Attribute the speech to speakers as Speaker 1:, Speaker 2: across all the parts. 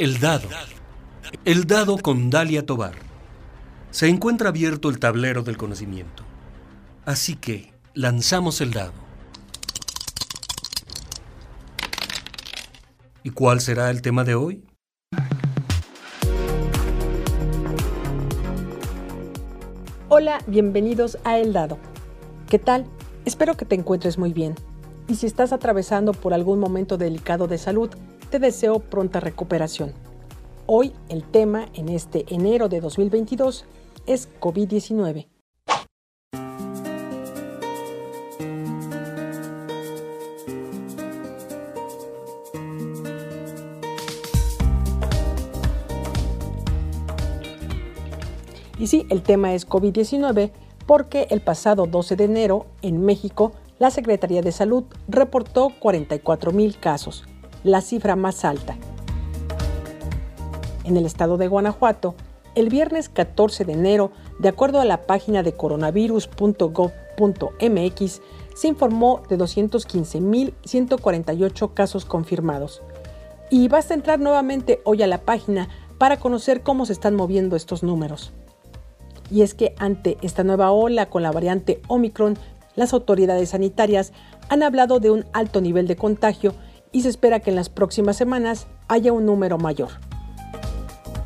Speaker 1: El dado. El dado con Dalia Tobar. Se encuentra abierto el tablero del conocimiento. Así que lanzamos el dado. ¿Y cuál será el tema de hoy?
Speaker 2: Hola, bienvenidos a El Dado. ¿Qué tal? Espero que te encuentres muy bien. Y si estás atravesando por algún momento delicado de salud, te deseo pronta recuperación. Hoy el tema en este enero de 2022 es COVID-19. Y sí, el tema es COVID-19 porque el pasado 12 de enero en México la Secretaría de Salud reportó 44 mil casos, la cifra más alta. En el estado de Guanajuato, el viernes 14 de enero, de acuerdo a la página de coronavirus.gov.mx, se informó de 215.148 casos confirmados. Y basta entrar nuevamente hoy a la página para conocer cómo se están moviendo estos números. Y es que ante esta nueva ola con la variante Omicron, las autoridades sanitarias han hablado de un alto nivel de contagio y se espera que en las próximas semanas haya un número mayor.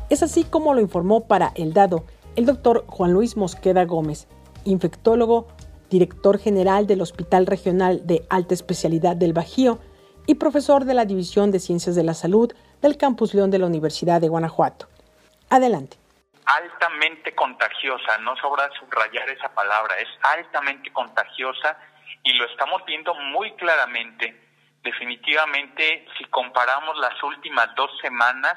Speaker 2: Es así como lo informó para El Dado el doctor Juan Luis Mosqueda Gómez, infectólogo, director general del Hospital Regional de Alta Especialidad del Bajío y profesor de la División de Ciencias de la Salud del Campus León de la Universidad de Guanajuato. Adelante.
Speaker 3: Altamente contagiosa, no sobra subrayar esa palabra, es altamente contagiosa y lo estamos viendo muy claramente definitivamente si comparamos las últimas dos semanas,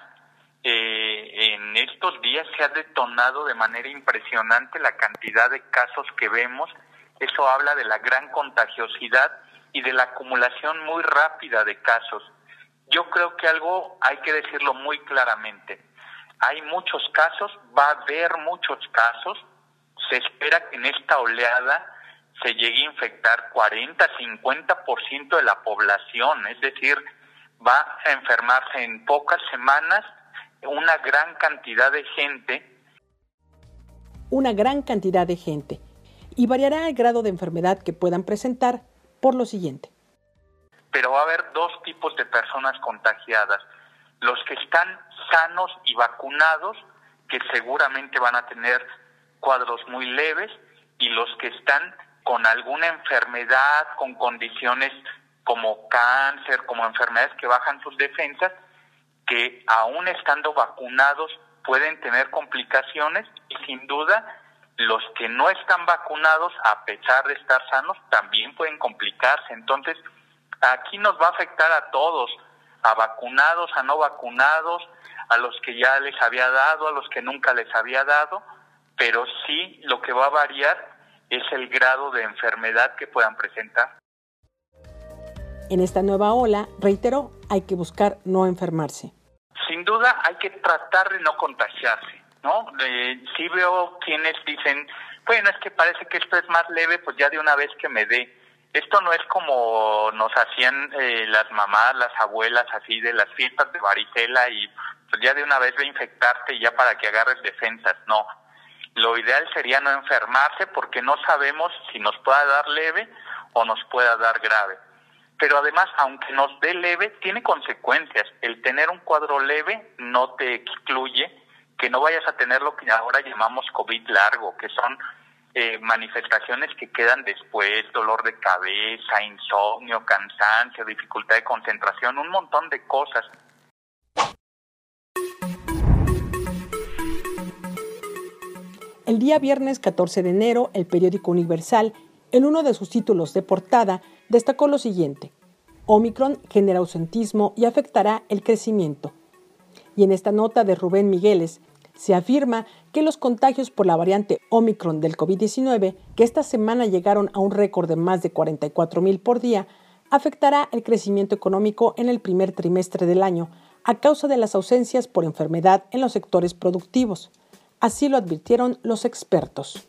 Speaker 3: eh, en estos días se ha detonado de manera impresionante la cantidad de casos que vemos. Eso habla de la gran contagiosidad y de la acumulación muy rápida de casos. Yo creo que algo hay que decirlo muy claramente. Hay muchos casos, va a haber muchos casos. Se espera que en esta oleada se llegue a infectar 40, 50% de la población, es decir, va a enfermarse en pocas semanas una gran cantidad de gente.
Speaker 2: Una gran cantidad de gente. Y variará el grado de enfermedad que puedan presentar por lo siguiente.
Speaker 3: Pero va a haber dos tipos de personas contagiadas. Los que están sanos y vacunados, que seguramente van a tener cuadros muy leves, y los que están con alguna enfermedad, con condiciones como cáncer, como enfermedades que bajan sus defensas, que aún estando vacunados pueden tener complicaciones y sin duda los que no están vacunados, a pesar de estar sanos, también pueden complicarse. Entonces, aquí nos va a afectar a todos, a vacunados, a no vacunados, a los que ya les había dado, a los que nunca les había dado, pero sí lo que va a variar es el grado de enfermedad que puedan presentar.
Speaker 2: En esta nueva ola, reitero, hay que buscar no enfermarse.
Speaker 3: Sin duda hay que tratar de no contagiarse, ¿no? Eh, sí veo quienes dicen, bueno, es que parece que esto es más leve, pues ya de una vez que me dé. Esto no es como nos hacían eh, las mamás, las abuelas, así de las fiestas de varicela y pues ya de una vez ve a infectarte ya para que agarres defensas. No, lo ideal sería no enfermarse porque no sabemos si nos pueda dar leve o nos pueda dar grave. Pero además, aunque nos dé leve, tiene consecuencias. El tener un cuadro leve no te excluye que no vayas a tener lo que ahora llamamos COVID largo, que son eh, manifestaciones que quedan después, dolor de cabeza, insomnio, cansancio, dificultad de concentración, un montón de cosas.
Speaker 2: Viernes 14 de enero, el periódico Universal, en uno de sus títulos de portada, destacó lo siguiente. Omicron genera ausentismo y afectará el crecimiento. Y en esta nota de Rubén Migueles, se afirma que los contagios por la variante Omicron del COVID-19, que esta semana llegaron a un récord de más de 44 mil por día, afectará el crecimiento económico en el primer trimestre del año a causa de las ausencias por enfermedad en los sectores productivos. Así lo advirtieron los expertos.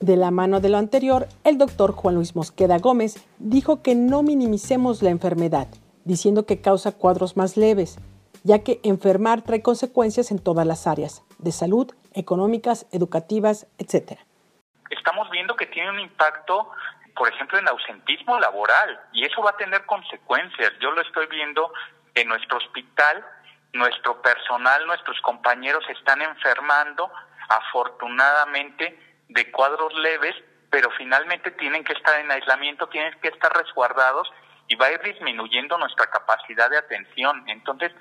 Speaker 2: De la mano de lo anterior, el doctor Juan Luis Mosqueda Gómez dijo que no minimicemos la enfermedad, diciendo que causa cuadros más leves. ya que enfermar trae consecuencias en todas las áreas, de salud, económicas, educativas, etc.
Speaker 3: Estamos viendo que tiene un impacto, por ejemplo, en ausentismo laboral, y eso va a tener consecuencias. Yo lo estoy viendo en nuestro hospital, nuestro personal, nuestros compañeros están enfermando, afortunadamente, de cuadros leves, pero finalmente tienen que estar en aislamiento, tienen que estar resguardados y va a ir disminuyendo nuestra capacidad de atención. Entonces,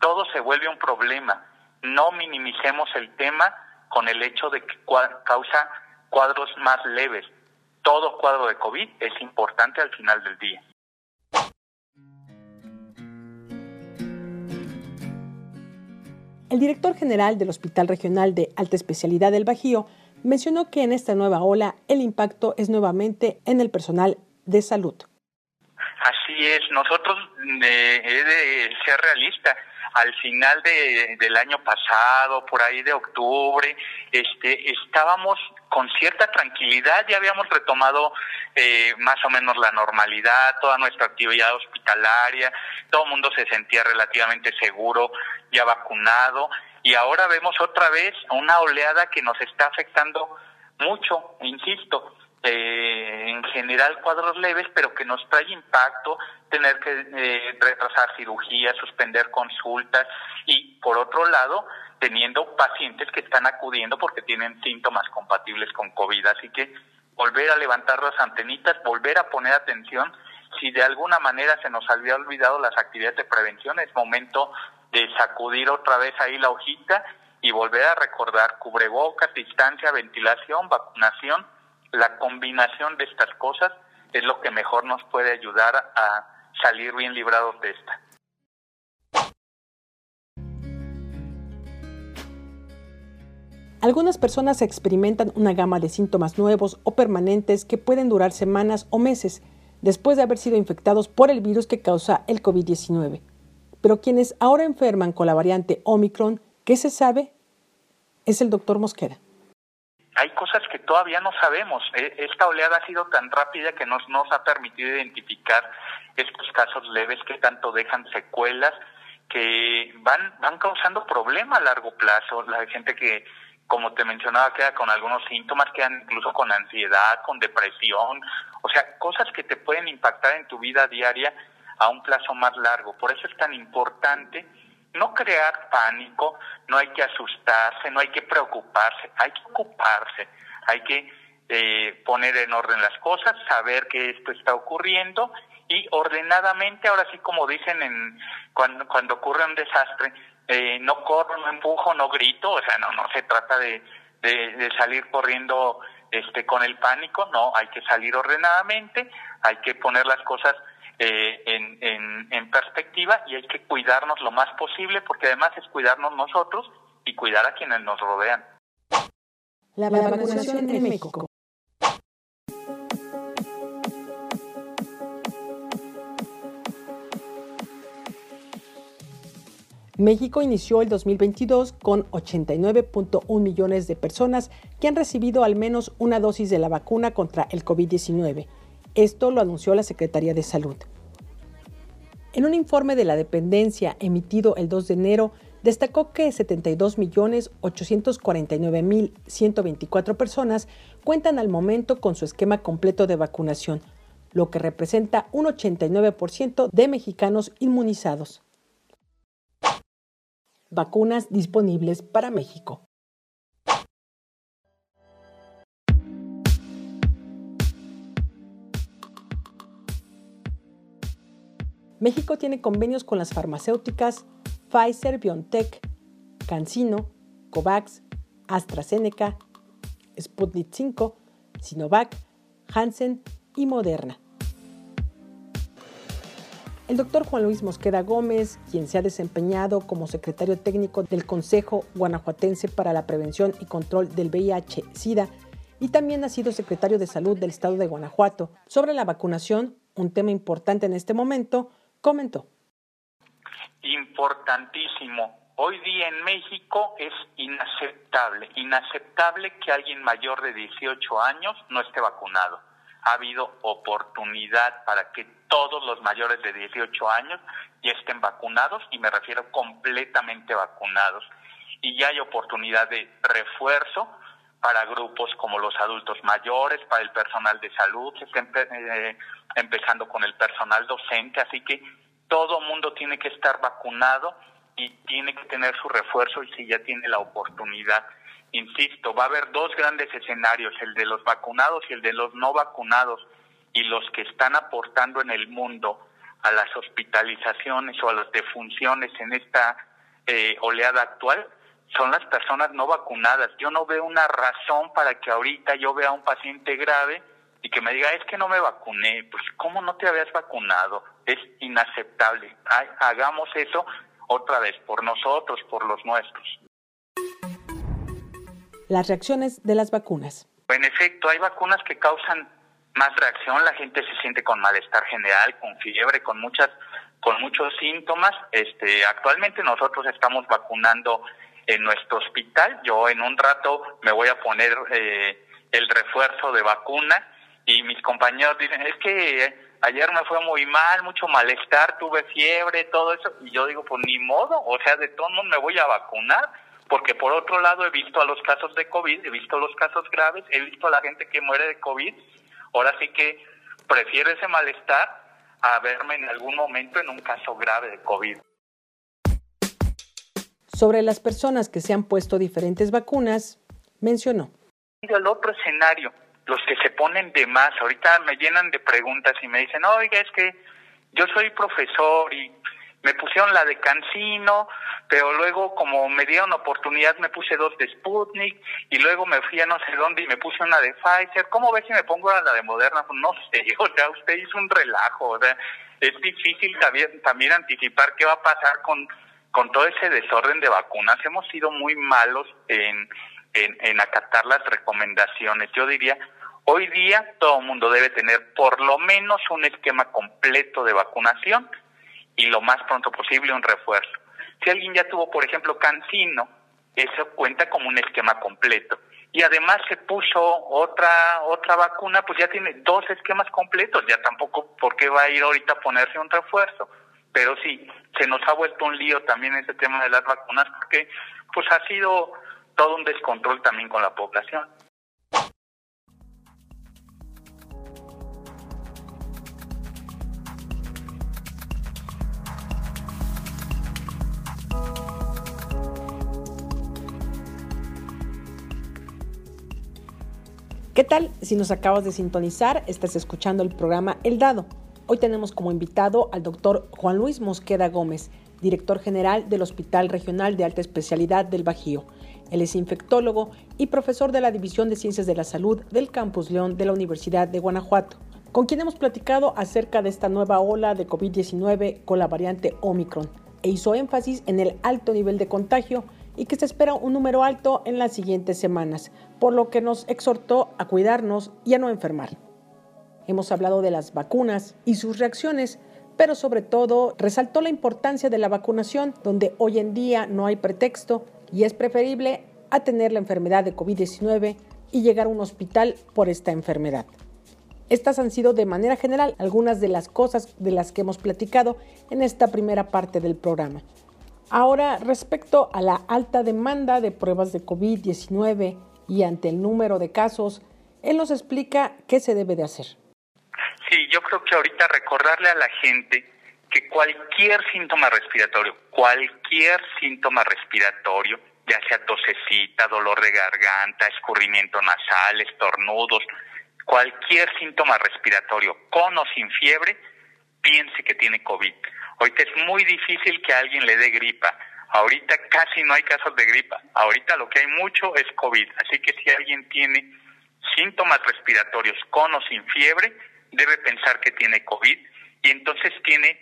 Speaker 3: todo se vuelve un problema. No minimicemos el tema con el hecho de que causa cuadros más leves. Todo cuadro de COVID es importante al final del día.
Speaker 2: El director general del Hospital Regional de Alta Especialidad del Bajío mencionó que en esta nueva ola el impacto es nuevamente en el personal de salud.
Speaker 3: Así es, nosotros eh, he de ser realista al final de, del año pasado, por ahí de octubre, este, estábamos con cierta tranquilidad, ya habíamos retomado eh, más o menos la normalidad, toda nuestra actividad hospitalaria, todo el mundo se sentía relativamente seguro, ya vacunado, y ahora vemos otra vez una oleada que nos está afectando mucho, insisto, eh, en general cuadros leves, pero que nos trae impacto, tener que eh, retrasar cirugías, suspender consultas y por otro lado, teniendo pacientes que están acudiendo porque tienen síntomas compatibles con COVID. Así que volver a levantar las antenitas, volver a poner atención. Si de alguna manera se nos había olvidado las actividades de prevención, es momento de sacudir otra vez ahí la hojita y volver a recordar cubrebocas, distancia, ventilación, vacunación la combinación de estas cosas es lo que mejor nos puede ayudar a salir bien librados de esta.
Speaker 2: Algunas personas experimentan una gama de síntomas nuevos o permanentes que pueden durar semanas o meses después de haber sido infectados por el virus que causa el COVID-19. Pero quienes ahora enferman con la variante Omicron, ¿qué se sabe? Es el doctor Mosquera
Speaker 3: hay cosas que todavía no sabemos. E, esta oleada ha sido tan rápida que nos, nos ha permitido identificar estos casos leves que tanto dejan secuelas, que van, van causando problemas a largo plazo. La gente que, como te mencionaba, queda con algunos síntomas, quedan incluso con ansiedad, con depresión, o sea, cosas que te pueden impactar en tu vida diaria a un plazo más largo. Por eso es tan importante no crear pánico, no hay que asustarse, no hay que preocuparse, hay que ocuparse, hay que eh, poner en orden las cosas, saber que esto está ocurriendo y ordenadamente, ahora sí como dicen en cuando, cuando ocurre un desastre, eh, no corro, no empujo, no grito, o sea, no, no se trata de, salir corriendo este con el pánico, no, hay que salir ordenadamente, hay que poner las cosas eh, en, en, perspectiva y hay que cuidarnos lo más posible porque además es cuidarnos nosotros y cuidar a quienes nos rodean.
Speaker 2: La vacunación en México. México inició el 2022 con 89.1 millones de personas que han recibido al menos una dosis de la vacuna contra el COVID-19 esto lo anunció la Secretaría de Salud. En un informe de la dependencia emitido el 2 de enero, destacó que 72.849.124 personas cuentan al momento con su esquema completo de vacunación, lo que representa un 89% de mexicanos inmunizados. Vacunas disponibles para México. México tiene convenios con las farmacéuticas Pfizer, BioNTech, CanSino, COVAX, AstraZeneca, Sputnik 5, Sinovac, Hansen y Moderna. El doctor Juan Luis Mosqueda Gómez, quien se ha desempeñado como secretario técnico del Consejo Guanajuatense para la Prevención y Control del VIH-Sida, y también ha sido secretario de Salud del Estado de Guanajuato, sobre la vacunación, un tema importante en este momento, comentó.
Speaker 3: Importantísimo. Hoy día en México es inaceptable, inaceptable que alguien mayor de 18 años no esté vacunado. ha habido oportunidad para que todos los mayores de 18 años ya estén vacunados y me refiero completamente vacunados. Y ya hay oportunidad de refuerzo para grupos como los adultos mayores, para el personal de salud, eh, empezando con el personal docente, así que todo mundo tiene que estar vacunado y tiene que tener su refuerzo y si ya tiene la oportunidad. Insisto, va a haber dos grandes escenarios, el de los vacunados y el de los no vacunados, y los que están aportando en el mundo a las hospitalizaciones o a las defunciones en esta eh, oleada actual son las personas no vacunadas. Yo no veo una razón para que ahorita yo vea a un paciente grave y que me diga, es que no me vacuné. Pues, ¿cómo no te habías vacunado? Es inaceptable. hagamos eso otra vez, por nosotros, por los nuestros.
Speaker 2: Las reacciones de las vacunas.
Speaker 3: En efecto, hay vacunas que causan más reacción, la gente se siente con malestar general, con fiebre, con muchas con muchos síntomas. Este, actualmente nosotros estamos vacunando en nuestro hospital. Yo en un rato me voy a poner eh, el refuerzo de vacuna y mis compañeros dicen, es que ayer me fue muy mal, mucho malestar, tuve fiebre, todo eso. Y yo digo, pues ni modo, o sea, de todos modos me voy a vacunar, porque por otro lado he visto a los casos de COVID, he visto los casos graves, he visto a la gente que muere de COVID. Ahora sí que prefiero ese malestar a verme en algún momento en un caso grave de COVID.
Speaker 2: Sobre las personas que se han puesto diferentes vacunas, mencionó.
Speaker 3: El otro escenario, los que se ponen de más, ahorita me llenan de preguntas y me dicen, oiga, es que yo soy profesor y me pusieron la de Cancino, pero luego como me dieron oportunidad me puse dos de Sputnik y luego me fui a no sé dónde y me puse una de Pfizer. ¿Cómo ves si me pongo a la de Moderna? Pues no sé, o sea, usted hizo un relajo, o sea, es difícil también, también anticipar qué va a pasar con, con todo ese desorden de vacunas. Hemos sido muy malos en, en, acatar las recomendaciones. Yo diría, Hoy día todo el mundo debe tener por lo menos un esquema completo de vacunación y lo más pronto posible un refuerzo. Si alguien ya tuvo, por ejemplo, cancino, eso cuenta como un esquema completo. Y además se puso otra otra vacuna, pues ya tiene dos esquemas completos, ya tampoco por qué va a ir ahorita a ponerse un refuerzo. Pero sí, se nos ha vuelto un lío también ese tema de las vacunas porque pues ha sido todo un descontrol también con la población.
Speaker 2: ¿Qué tal? Si nos acabas de sintonizar, estás escuchando el programa El Dado. Hoy tenemos como invitado al doctor Juan Luis Mosqueda Gómez, director general del Hospital Regional de Alta Especialidad del Bajío. Él es infectólogo y profesor de la División de Ciencias de la Salud del Campus León de la Universidad de Guanajuato, con quien hemos platicado acerca de esta nueva ola de COVID-19 con la variante Omicron e hizo énfasis en el alto nivel de contagio y que se espera un número alto en las siguientes semanas, por lo que nos exhortó a cuidarnos y a no enfermar. Hemos hablado de las vacunas y sus reacciones, pero sobre todo resaltó la importancia de la vacunación, donde hoy en día no hay pretexto y es preferible a tener la enfermedad de COVID-19 y llegar a un hospital por esta enfermedad. Estas han sido de manera general algunas de las cosas de las que hemos platicado en esta primera parte del programa. Ahora, respecto a la alta demanda de pruebas de COVID-19 y ante el número de casos, él nos explica qué se debe de hacer.
Speaker 3: Sí, yo creo que ahorita recordarle a la gente que cualquier síntoma respiratorio, cualquier síntoma respiratorio, ya sea tosecita, dolor de garganta, escurrimiento nasal, estornudos, cualquier síntoma respiratorio con o sin fiebre, piense que tiene COVID. Ahorita es muy difícil que alguien le dé gripa. Ahorita casi no hay casos de gripa. Ahorita lo que hay mucho es COVID. Así que si alguien tiene síntomas respiratorios con o sin fiebre, debe pensar que tiene COVID y entonces tiene,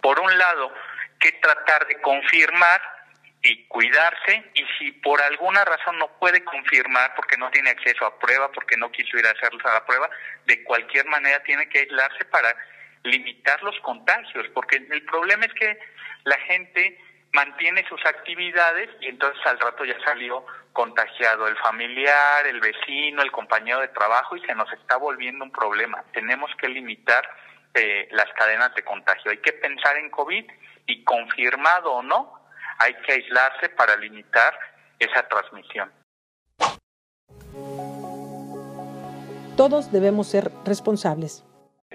Speaker 3: por un lado, que tratar de confirmar y cuidarse y si por alguna razón no puede confirmar porque no tiene acceso a prueba, porque no quiso ir a hacer la prueba, de cualquier manera tiene que aislarse para limitar los contagios, porque el problema es que la gente mantiene sus actividades y entonces al rato ya salió contagiado el familiar, el vecino, el compañero de trabajo y se nos está volviendo un problema. Tenemos que limitar eh, las cadenas de contagio. Hay que pensar en COVID y confirmado o no, hay que aislarse para limitar esa transmisión.
Speaker 2: Todos debemos ser responsables.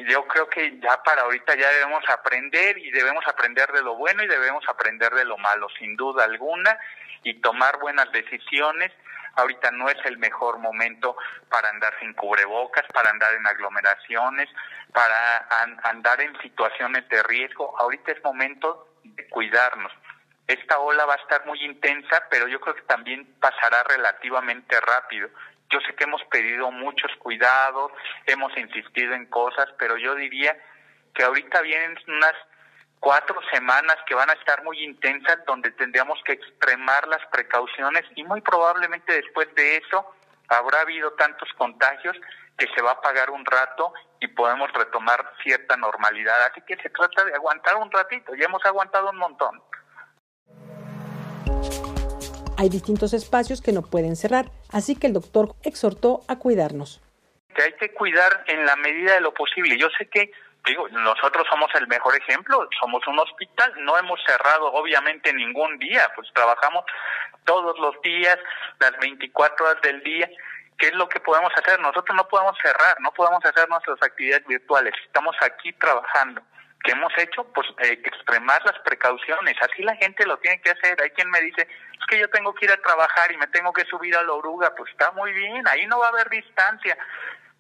Speaker 3: Yo creo que ya para ahorita ya debemos aprender y debemos aprender de lo bueno y debemos aprender de lo malo, sin duda alguna, y tomar buenas decisiones. Ahorita no es el mejor momento para andar sin cubrebocas, para andar en aglomeraciones, para andar en situaciones de riesgo. Ahorita es momento de cuidarnos. Esta ola va a estar muy intensa, pero yo creo que también pasará relativamente rápido. Yo sé que hemos pedido muchos cuidados, hemos insistido en cosas, pero yo diría que ahorita vienen unas cuatro semanas que van a estar muy intensas donde tendríamos que extremar las precauciones y muy probablemente después de eso habrá habido tantos contagios que se va a pagar un rato y podemos retomar cierta normalidad. Así que se trata de aguantar un ratito, ya hemos aguantado un montón.
Speaker 2: Hay distintos espacios que no pueden cerrar, así que el doctor exhortó a cuidarnos.
Speaker 3: Que hay que cuidar en la medida de lo posible. Yo sé que, digo, nosotros somos el mejor ejemplo, somos un hospital, no hemos cerrado obviamente ningún día, pues trabajamos todos los días, las 24 horas del día. ¿Qué es lo que podemos hacer? Nosotros no podemos cerrar, no podemos hacer nuestras actividades virtuales, estamos aquí trabajando. ¿Qué hemos hecho? Pues eh, extremar las precauciones. Así la gente lo tiene que hacer. Hay quien me dice, es que yo tengo que ir a trabajar y me tengo que subir a la oruga. Pues está muy bien, ahí no va a haber distancia.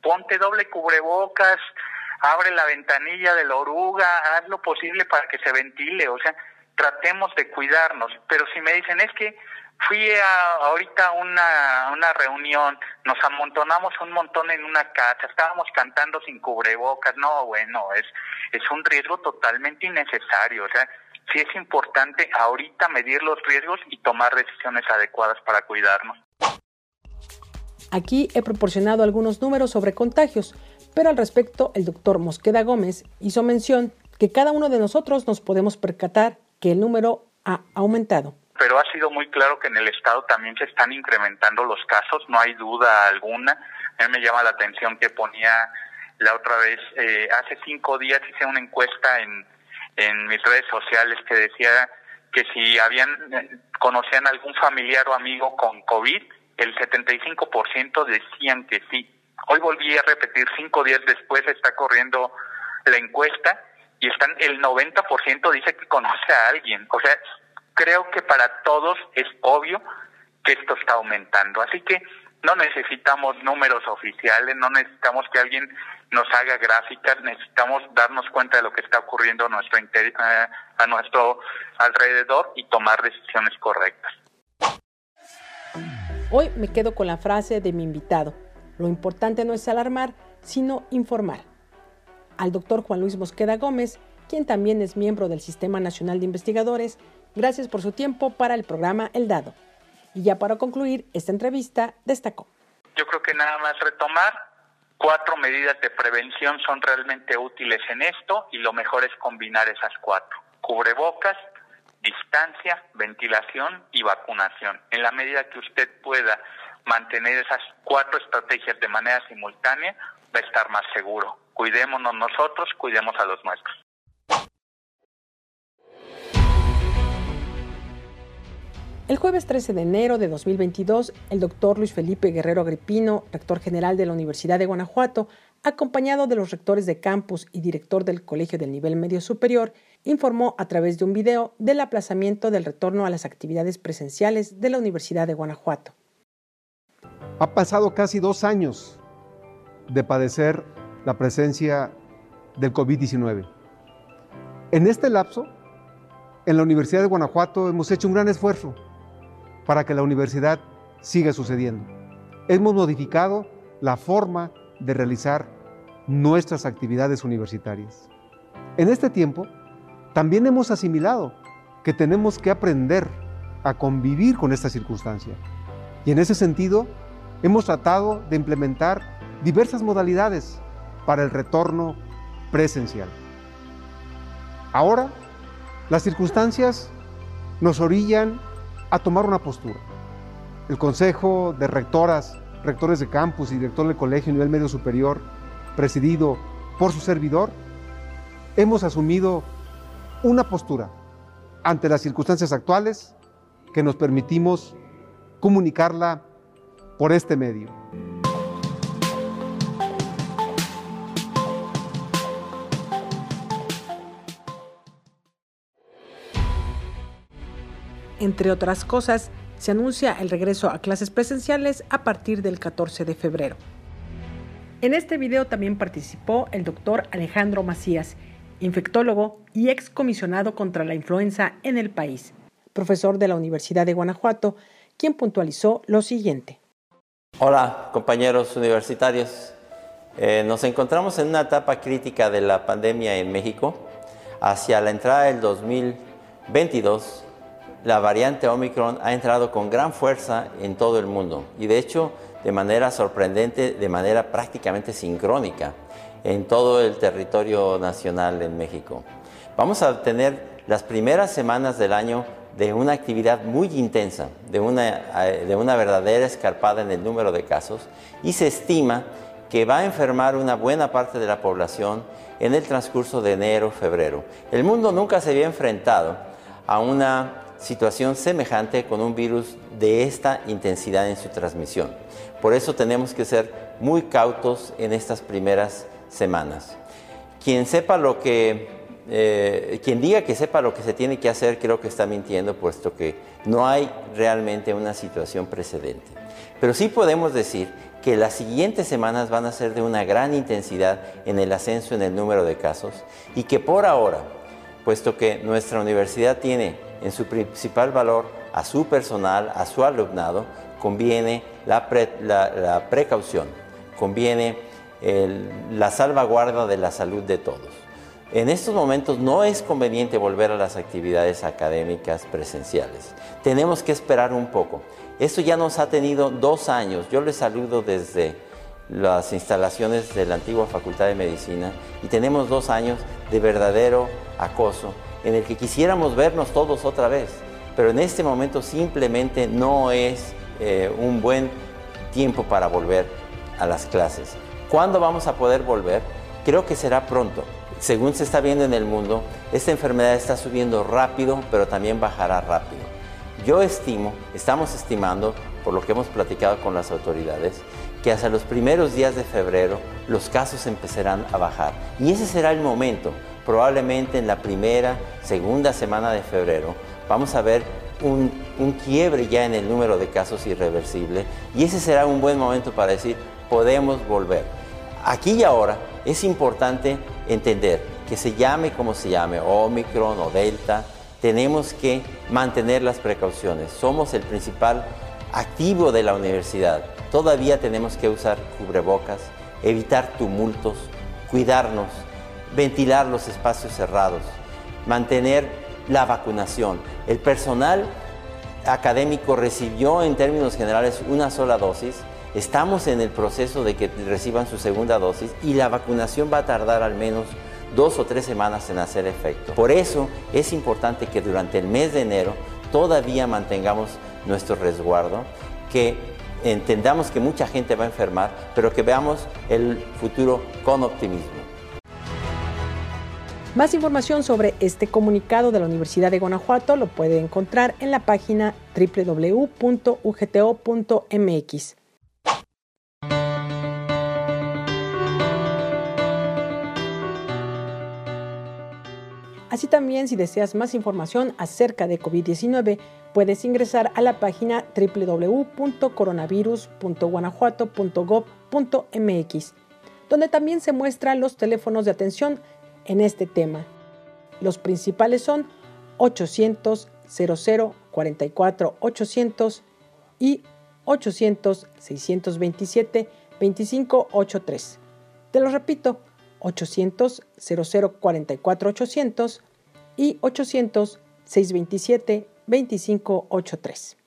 Speaker 3: Ponte doble cubrebocas, abre la ventanilla de la oruga, haz lo posible para que se ventile. O sea, tratemos de cuidarnos. Pero si me dicen, es que Fui a, ahorita a una, una reunión, nos amontonamos un montón en una casa, estábamos cantando sin cubrebocas, no, bueno, es, es un riesgo totalmente innecesario, o sea, sí es importante ahorita medir los riesgos y tomar decisiones adecuadas para cuidarnos.
Speaker 2: Aquí he proporcionado algunos números sobre contagios, pero al respecto el doctor Mosqueda Gómez hizo mención que cada uno de nosotros nos podemos percatar que el número ha aumentado
Speaker 3: pero ha sido muy claro que en el Estado también se están incrementando los casos, no hay duda alguna. A mí me llama la atención que ponía la otra vez, eh, hace cinco días hice una encuesta en, en mis redes sociales que decía que si habían conocían algún familiar o amigo con COVID, el 75% decían que sí. Hoy volví a repetir, cinco días después está corriendo la encuesta y están el 90% dice que conoce a alguien. O sea, creo que para todos es obvio que esto está aumentando. Así que no necesitamos números oficiales, no necesitamos que alguien nos haga gráficas, necesitamos darnos cuenta de lo que está ocurriendo a nuestro, eh, a nuestro alrededor y tomar decisiones correctas.
Speaker 2: Hoy me quedo con la frase de mi invitado. Lo importante no es alarmar, sino informar. Al doctor Juan Luis Mosqueda Gómez, quien también es miembro del Sistema Nacional de Investigadores, Gracias por su tiempo para el programa El Dado. Y ya para concluir esta entrevista, destacó.
Speaker 3: Yo creo que nada más retomar, cuatro medidas de prevención son realmente útiles en esto y lo mejor es combinar esas cuatro. Cubrebocas, distancia, ventilación y vacunación. En la medida que usted pueda mantener esas cuatro estrategias de manera simultánea, va a estar más seguro. Cuidémonos nosotros, cuidemos a los nuestros.
Speaker 2: El jueves 13 de enero de 2022, el doctor Luis Felipe Guerrero Agripino, rector general de la Universidad de Guanajuato, acompañado de los rectores de campus y director del Colegio del Nivel Medio Superior, informó a través de un video del aplazamiento del retorno a las actividades presenciales de la Universidad de Guanajuato.
Speaker 4: Ha pasado casi dos años de padecer la presencia del COVID-19. En este lapso, en la Universidad de Guanajuato hemos hecho un gran esfuerzo para que la universidad siga sucediendo. Hemos modificado la forma de realizar nuestras actividades universitarias. En este tiempo, también hemos asimilado que tenemos que aprender a convivir con esta circunstancia. Y en ese sentido, hemos tratado de implementar diversas modalidades para el retorno presencial. Ahora, las circunstancias nos orillan a tomar una postura. El Consejo de Rectoras, rectores de campus y director del colegio a nivel medio superior, presidido por su servidor, hemos asumido una postura ante las circunstancias actuales que nos permitimos comunicarla por este medio.
Speaker 2: Entre otras cosas, se anuncia el regreso a clases presenciales a partir del 14 de febrero. En este video también participó el doctor Alejandro Macías, infectólogo y excomisionado contra la influenza en el país, profesor de la Universidad de Guanajuato, quien puntualizó lo siguiente.
Speaker 5: Hola, compañeros universitarios. Eh, nos encontramos en una etapa crítica de la pandemia en México. Hacia la entrada del 2022, la variante Omicron ha entrado con gran fuerza en todo el mundo y de hecho de manera sorprendente, de manera prácticamente sincrónica en todo el territorio nacional en México. Vamos a tener las primeras semanas del año de una actividad muy intensa, de una, eh, de una verdadera escarpada en el número de casos y se estima que va a enfermar una buena parte de la población en el transcurso de enero, febrero. El mundo nunca se había enfrentado a una situación semejante con un virus de esta intensidad en su transmisión. Por eso tenemos que ser muy cautos en estas primeras semanas. Quien sepa lo que, eh, quien diga que sepa lo que se tiene que hacer, creo que está mintiendo, puesto que no hay realmente una situación precedente. Pero sí podemos decir que las siguientes semanas van a ser de una gran intensidad en el ascenso en el número de casos y que por ahora, puesto que nuestra universidad tiene en su principal valor a su personal, a su alumnado, conviene la, precaución, conviene la salvaguarda de la salud de todos. En estos momentos no es conveniente volver a las actividades académicas presenciales. Tenemos que esperar un poco. Esto ya nos ha tenido dos años. Yo les saludo desde las instalaciones de la antigua Facultad de Medicina y tenemos dos años de verdadero acoso en el que quisiéramos vernos todos otra vez, pero en este momento simplemente no es eh, un buen tiempo para volver a las clases. ¿Cuándo vamos a poder volver? Creo que será pronto. Según se está viendo en el mundo, esta enfermedad está subiendo rápido, pero también bajará rápido. Yo estimo, estamos estimando, por lo que hemos platicado con las autoridades, que hasta los primeros días de febrero los casos empezarán a bajar. Y ese será el momento, probablemente en la primera, segunda semana de febrero, vamos a ver un, un, quiebre ya en el número de casos irreversible y ese será un buen momento para decir, podemos volver. Aquí y ahora es importante entender que se llame como se llame, Omicron o Delta, tenemos que mantener las precauciones. Somos el principal activo de la universidad. Todavía tenemos que usar cubrebocas, evitar tumultos, cuidarnos, ventilar los espacios cerrados, mantener la vacunación. El personal académico recibió en términos generales una sola dosis Estamos en el proceso de que reciban su segunda dosis y la vacunación va a tardar al menos dos o tres semanas en hacer efecto. Por eso es importante que durante el mes de enero todavía mantengamos nuestro resguardo, que entendamos que mucha gente va a enfermar, pero que veamos el futuro con optimismo.
Speaker 2: Más información sobre este comunicado de la Universidad de Guanajuato lo puede encontrar en la página www.ugto.mx. Así también, si deseas más información acerca de COVID-19, puedes ingresar a la página www.coronavirus.guanajuato.gov.mx, donde también se muestran los teléfonos de atención en este tema. Los principales son 800 00 44 800 y 800 627 2583. Te lo repito, 800 0044 800 y 800 627 2583.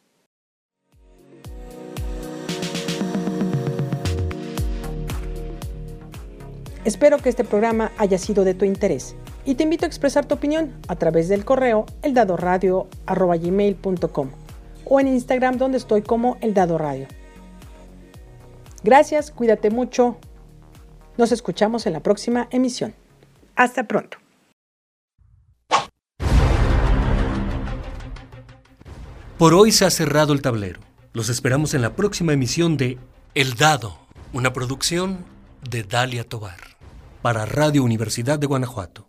Speaker 2: Espero que este programa haya sido de tu interés. y te invito a expresar tu opinión a través del correo eldadoradio.gmail.com o en Instagram donde estoy como El Dado Radio. Gracias, cuídate mucho. Nos escuchamos en la próxima emisión. Hasta pronto.
Speaker 1: Por hoy se ha cerrado el tablero. Los esperamos en la próxima emisión de El Dado, una producción de Dalia Tobar para Radio Universidad de Guanajuato.